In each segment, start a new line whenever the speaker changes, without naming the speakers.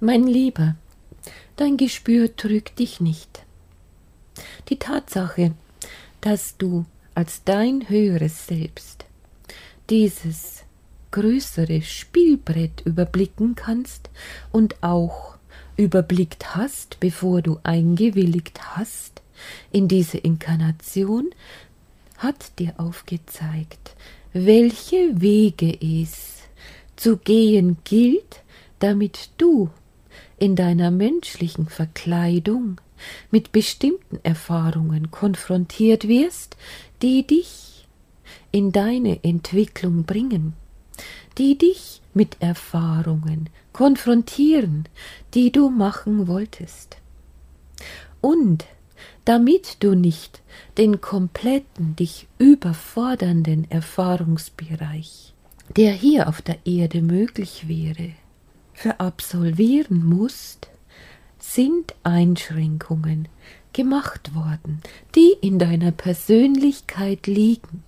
Mein Lieber, dein Gespür trügt dich nicht. Die Tatsache, dass du als dein höheres Selbst dieses größere Spielbrett überblicken kannst und auch überblickt hast, bevor du eingewilligt hast in diese Inkarnation, hat dir aufgezeigt, welche Wege es zu gehen gilt, damit du in deiner menschlichen Verkleidung mit bestimmten Erfahrungen konfrontiert wirst, die dich in deine Entwicklung bringen, die dich mit Erfahrungen konfrontieren, die du machen wolltest. Und damit du nicht den kompletten, dich überfordernden Erfahrungsbereich, der hier auf der Erde möglich wäre, verabsolvieren musst, sind Einschränkungen gemacht worden, die in deiner Persönlichkeit liegen.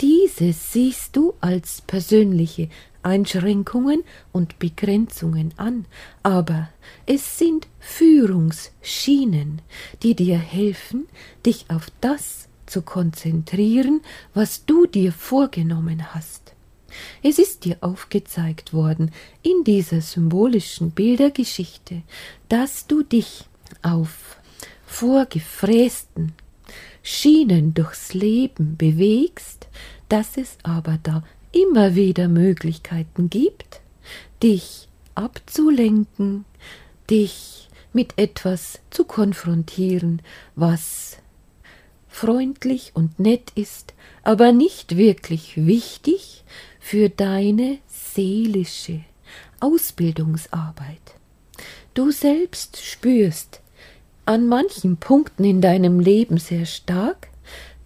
Diese siehst du als persönliche Einschränkungen und Begrenzungen an, aber es sind Führungsschienen, die dir helfen, dich auf das zu konzentrieren, was du dir vorgenommen hast. Es ist dir aufgezeigt worden in dieser symbolischen Bildergeschichte, dass du dich auf vorgefrästen Schienen durchs Leben bewegst, dass es aber da immer wieder Möglichkeiten gibt, dich abzulenken, dich mit etwas zu konfrontieren, was freundlich und nett ist, aber nicht wirklich wichtig für deine seelische Ausbildungsarbeit. Du selbst spürst an manchen Punkten in deinem Leben sehr stark,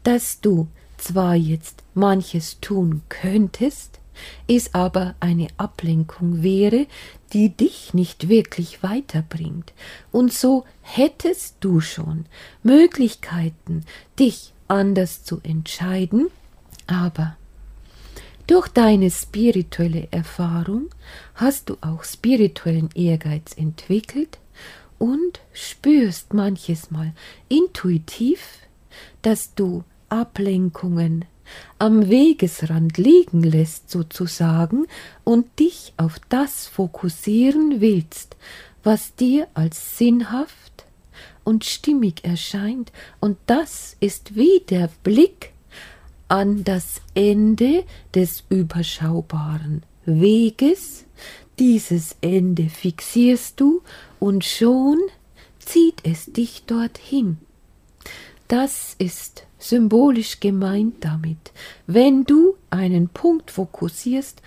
dass du zwar jetzt manches tun könntest, es aber eine Ablenkung wäre, die dich nicht wirklich weiterbringt, und so hättest du schon Möglichkeiten, dich anders zu entscheiden, aber durch deine spirituelle Erfahrung hast du auch spirituellen Ehrgeiz entwickelt und spürst manches Mal intuitiv, dass du Ablenkungen am Wegesrand liegen lässt sozusagen und dich auf das fokussieren willst, was dir als sinnhaft und stimmig erscheint, und das ist wie der Blick an das Ende des überschaubaren Weges, dieses Ende fixierst du und schon zieht es dich dorthin. Das ist symbolisch gemeint damit, wenn du einen Punkt fokussierst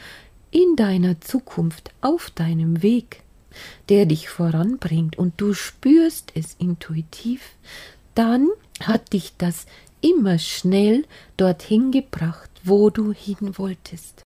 in deiner Zukunft auf deinem Weg, der dich voranbringt und du spürst es intuitiv, dann hat dich das immer schnell dorthin gebracht, wo du hin wolltest.